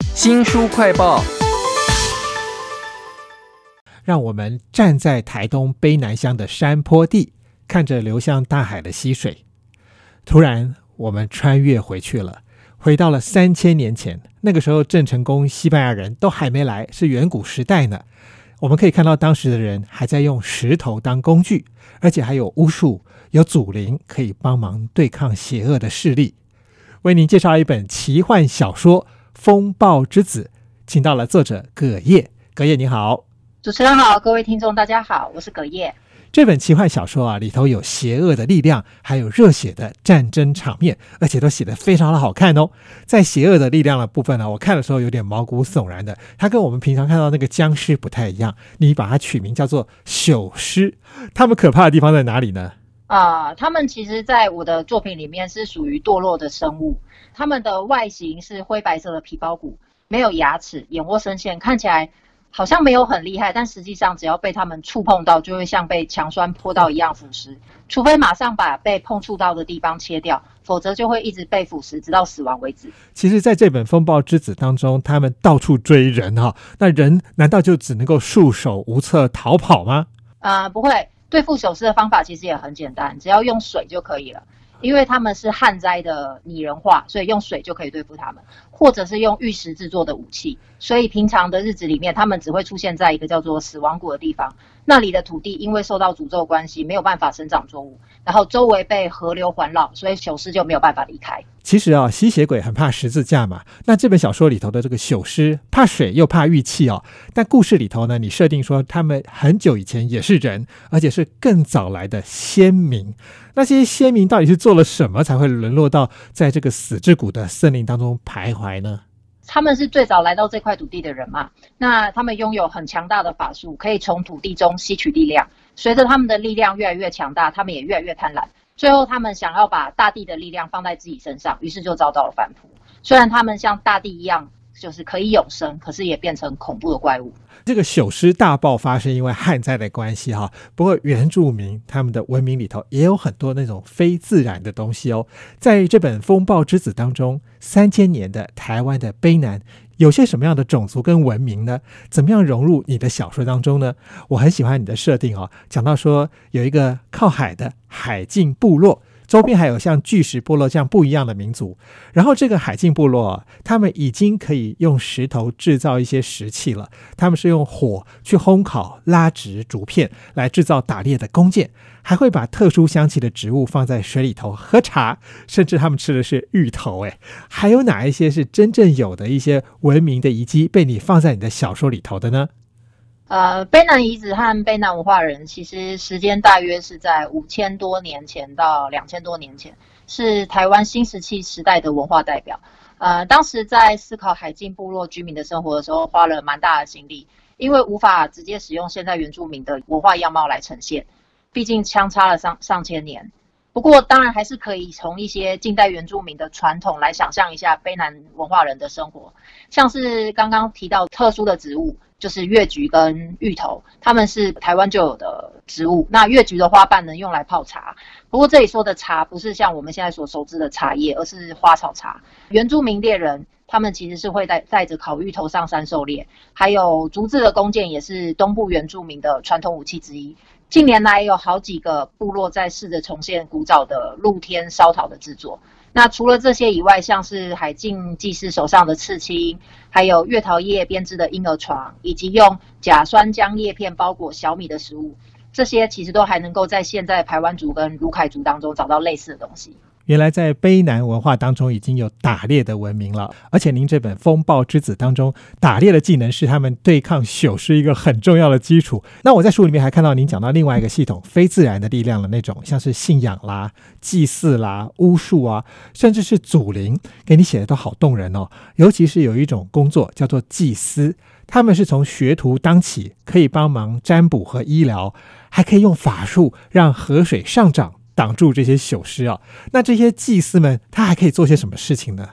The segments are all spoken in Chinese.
新书快报，让我们站在台东卑南乡的山坡地，看着流向大海的溪水。突然，我们穿越回去了，回到了三千年前。那个时候，郑成功西班牙人都还没来，是远古时代呢。我们可以看到，当时的人还在用石头当工具，而且还有巫术、有祖灵可以帮忙对抗邪恶的势力。为您介绍一本奇幻小说《风暴之子》，请到了作者葛叶。葛叶你好，主持人好，各位听众大家好，我是葛叶。这本奇幻小说啊，里头有邪恶的力量，还有热血的战争场面，而且都写得非常的好看哦。在邪恶的力量的部分呢，我看的时候有点毛骨悚然的，它跟我们平常看到那个僵尸不太一样。你把它取名叫做朽尸，它们可怕的地方在哪里呢？啊，他们其实，在我的作品里面是属于堕落的生物，他们的外形是灰白色的皮包骨，没有牙齿，眼窝深陷，看起来。好像没有很厉害，但实际上只要被他们触碰到，就会像被强酸泼到一样腐蚀。除非马上把被碰触到的地方切掉，否则就会一直被腐蚀，直到死亡为止。其实，在这本《风暴之子》当中，他们到处追人哈，那人难道就只能够束手无策逃跑吗？啊，不会。对付朽尸的方法其实也很简单，只要用水就可以了。因为他们是旱灾的拟人化，所以用水就可以对付他们，或者是用玉石制作的武器。所以平常的日子里面，他们只会出现在一个叫做死亡谷的地方。那里的土地因为受到诅咒关系，没有办法生长作物，然后周围被河流环绕，所以朽尸就没有办法离开。其实啊，吸血鬼很怕十字架嘛。那这本小说里头的这个朽尸怕水又怕玉器哦。但故事里头呢，你设定说他们很久以前也是人，而且是更早来的先民。那些先民到底是做了什么，才会沦落到在这个死之谷的森林当中徘徊呢？他们是最早来到这块土地的人嘛？那他们拥有很强大的法术，可以从土地中吸取力量。随着他们的力量越来越强大，他们也越来越贪婪。最后，他们想要把大地的力量放在自己身上，于是就遭到了反扑。虽然他们像大地一样。就是可以永生，可是也变成恐怖的怪物。这个朽尸大爆发是因为旱灾的关系哈。不过原住民他们的文明里头也有很多那种非自然的东西哦。在这本《风暴之子》当中，三千年的台湾的卑南有些什么样的种族跟文明呢？怎么样融入你的小说当中呢？我很喜欢你的设定哦，讲到说有一个靠海的海境部落。周边还有像巨石部落这样不一样的民族，然后这个海境部落，他们已经可以用石头制造一些石器了。他们是用火去烘烤、拉直竹片来制造打猎的弓箭，还会把特殊香气的植物放在水里头喝茶，甚至他们吃的是芋头。哎，还有哪一些是真正有的一些文明的遗迹被你放在你的小说里头的呢？呃，卑南遗址和卑南文化人其实时间大约是在五千多年前到两千多年前，是台湾新石器时代的文化代表。呃，当时在思考海境部落居民的生活的时候，花了蛮大的心力，因为无法直接使用现在原住民的文化样貌来呈现，毕竟相差了上上千年。不过，当然还是可以从一些近代原住民的传统来想象一下卑南文化人的生活，像是刚刚提到特殊的植物。就是月菊跟芋头，他们是台湾就有的植物。那月菊的花瓣能用来泡茶，不过这里说的茶不是像我们现在所熟知的茶叶，而是花草茶。原住民猎人他们其实是会带带着烤芋头上山狩猎，还有竹制的弓箭也是东部原住民的传统武器之一。近年来有好几个部落在试着重现古早的露天烧陶的制作。那除了这些以外，像是海静祭祀手上的刺青，还有月桃叶编织的婴儿床，以及用甲酸浆叶片包裹小米的食物，这些其实都还能够在现在排湾族跟卢凯族当中找到类似的东西。原来在卑南文化当中已经有打猎的文明了，而且您这本《风暴之子》当中，打猎的技能是他们对抗朽是一个很重要的基础。那我在书里面还看到您讲到另外一个系统，非自然的力量的那种，像是信仰啦、祭祀啦、巫术啊，甚至是祖灵，给你写的都好动人哦。尤其是有一种工作叫做祭司，他们是从学徒当起，可以帮忙占卜和医疗，还可以用法术让河水上涨。挡住这些朽尸啊，那这些祭司们他还可以做些什么事情呢？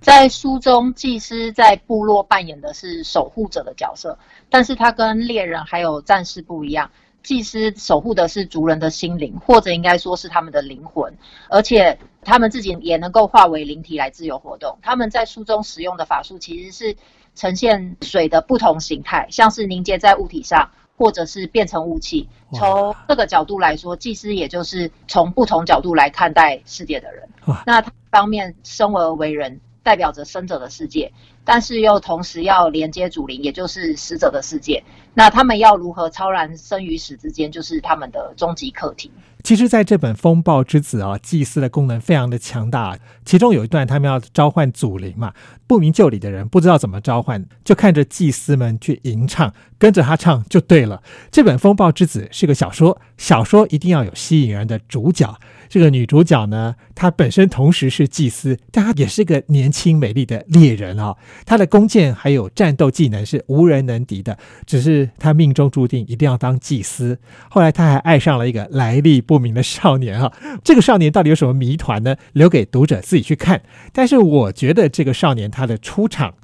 在书中，祭司在部落扮演的是守护者的角色，但是他跟猎人还有战士不一样，祭司守护的是族人的心灵，或者应该说是他们的灵魂，而且。他们自己也能够化为灵体来自由活动。他们在书中使用的法术其实是呈现水的不同形态，像是凝结在物体上，或者是变成雾气。从这个角度来说，祭司也就是从不同角度来看待世界的人。那他方面生而为人，代表着生者的世界，但是又同时要连接主灵，也就是死者的世界。那他们要如何超然生与死之间，就是他们的终极课题。其实，在这本《风暴之子》啊，祭司的功能非常的强大。其中有一段，他们要召唤祖灵嘛，不明就里的人不知道怎么召唤，就看着祭司们去吟唱，跟着他唱就对了。这本《风暴之子》是个小说，小说一定要有吸引人的主角。这个女主角呢，她本身同时是祭司，但她也是个年轻美丽的猎人啊。他的弓箭还有战斗技能是无人能敌的，只是他命中注定一定要当祭司。后来他还爱上了一个来历不明的少年啊。这个少年到底有什么谜团呢？留给读者自己去看。但是我觉得这个少年他的出场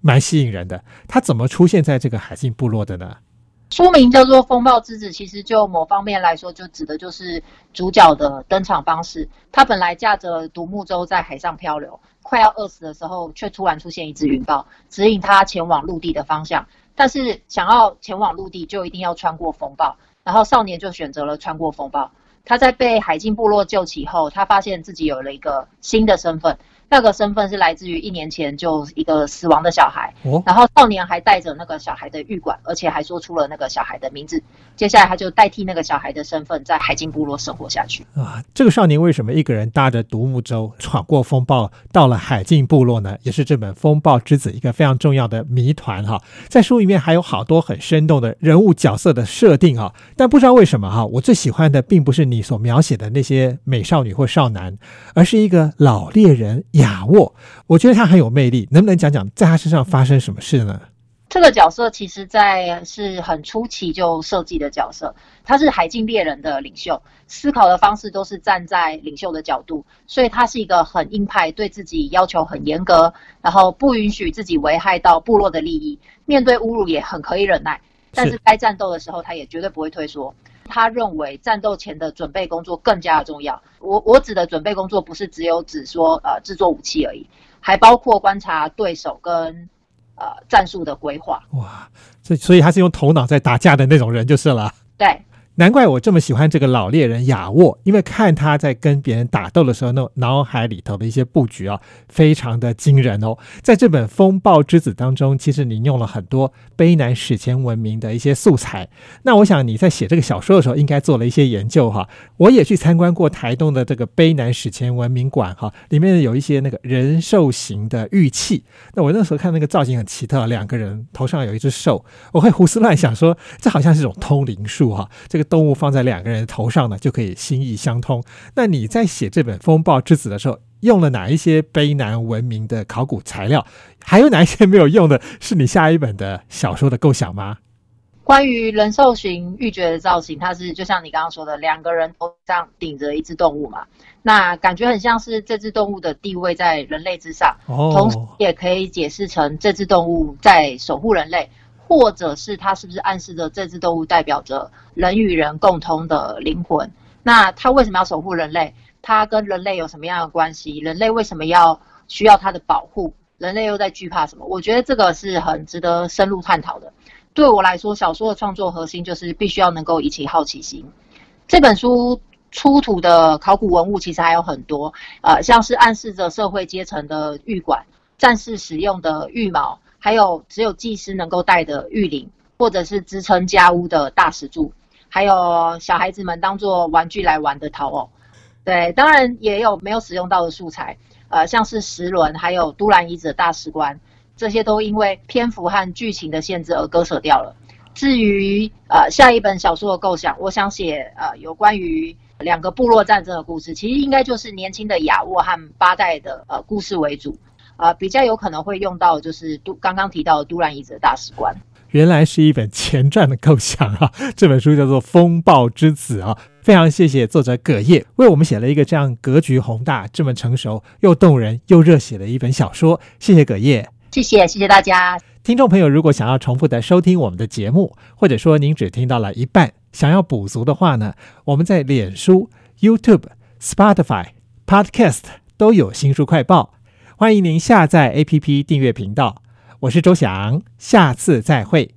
蛮吸引人的。他怎么出现在这个海信部落的呢？书名叫做《风暴之子》，其实就某方面来说，就指的就是主角的登场方式。他本来驾着独木舟在海上漂流，快要饿死的时候，却突然出现一只云豹，指引他前往陆地的方向。但是想要前往陆地，就一定要穿过风暴。然后少年就选择了穿过风暴。他在被海禁部落救起后，他发现自己有了一个新的身份。那个身份是来自于一年前就一个死亡的小孩，然后少年还带着那个小孩的玉管，而且还说出了那个小孩的名字。接下来他就代替那个小孩的身份，在海金部落生活下去。啊，这个少年为什么一个人搭着独木舟闯过风暴，到了海禁部落呢？也是这本《风暴之子》一个非常重要的谜团哈。在书里面还有好多很生动的人物角色的设定哈，但不知道为什么哈，我最喜欢的并不是你所描写的那些美少女或少男，而是一个老猎人。雅沃，我觉得他很有魅力，能不能讲讲在他身上发生什么事呢？这个角色其实，在是很初期就设计的角色，他是海境猎人的领袖，思考的方式都是站在领袖的角度，所以他是一个很硬派，对自己要求很严格，然后不允许自己危害到部落的利益，面对侮辱也很可以忍耐，但是该战斗的时候，他也绝对不会退缩。他认为战斗前的准备工作更加的重要。我我指的准备工作不是只有指说呃制作武器而已，还包括观察对手跟呃战术的规划。哇，这所以他是用头脑在打架的那种人就是了。对。难怪我这么喜欢这个老猎人雅沃，因为看他在跟别人打斗的时候，那脑海里头的一些布局啊，非常的惊人哦。在这本《风暴之子》当中，其实你用了很多卑南史前文明的一些素材。那我想你在写这个小说的时候，应该做了一些研究哈。我也去参观过台东的这个卑南史前文明馆哈，里面有一些那个人兽形的玉器。那我那时候看那个造型很奇特，两个人头上有一只兽，我会胡思乱想说，这好像是一种通灵术哈。这个。动物放在两个人头上呢，就可以心意相通。那你在写这本《风暴之子》的时候，用了哪一些卑南文明的考古材料？还有哪一些没有用的？是你下一本的小说的构想吗？关于人兽形玉珏的造型，它是就像你刚刚说的，两个人头上顶着一只动物嘛，那感觉很像是这只动物的地位在人类之上，同时也可以解释成这只动物在守护人类。或者是它是不是暗示着这只动物代表着人与人共通的灵魂？那它为什么要守护人类？它跟人类有什么样的关系？人类为什么要需要它的保护？人类又在惧怕什么？我觉得这个是很值得深入探讨的。对我来说，小说的创作核心就是必须要能够引起好奇心。这本书出土的考古文物其实还有很多，呃，像是暗示着社会阶层的玉管、战士使用的玉矛。还有只有祭司能够带的玉铃，或者是支撑家屋的大石柱，还有小孩子们当做玩具来玩的陶偶。对，当然也有没有使用到的素材，呃，像是石轮，还有都兰遗址的大石棺，这些都因为篇幅和剧情的限制而割舍掉了。至于呃下一本小说的构想，我想写呃有关于两个部落战争的故事，其实应该就是年轻的雅沃和八代的呃故事为主。啊，比较有可能会用到就是都刚刚提到的都兰遗址的大使馆，原来是一本前传的构想啊！这本书叫做《风暴之子》啊，非常谢谢作者葛叶为我们写了一个这样格局宏大、这么成熟又动人又热血的一本小说，谢谢葛叶，谢谢谢谢大家。听众朋友，如果想要重复的收听我们的节目，或者说您只听到了一半，想要补足的话呢，我们在脸书、YouTube、Spotify。Podcast 都有新书快报，欢迎您下载 APP 订阅频道。我是周翔，下次再会。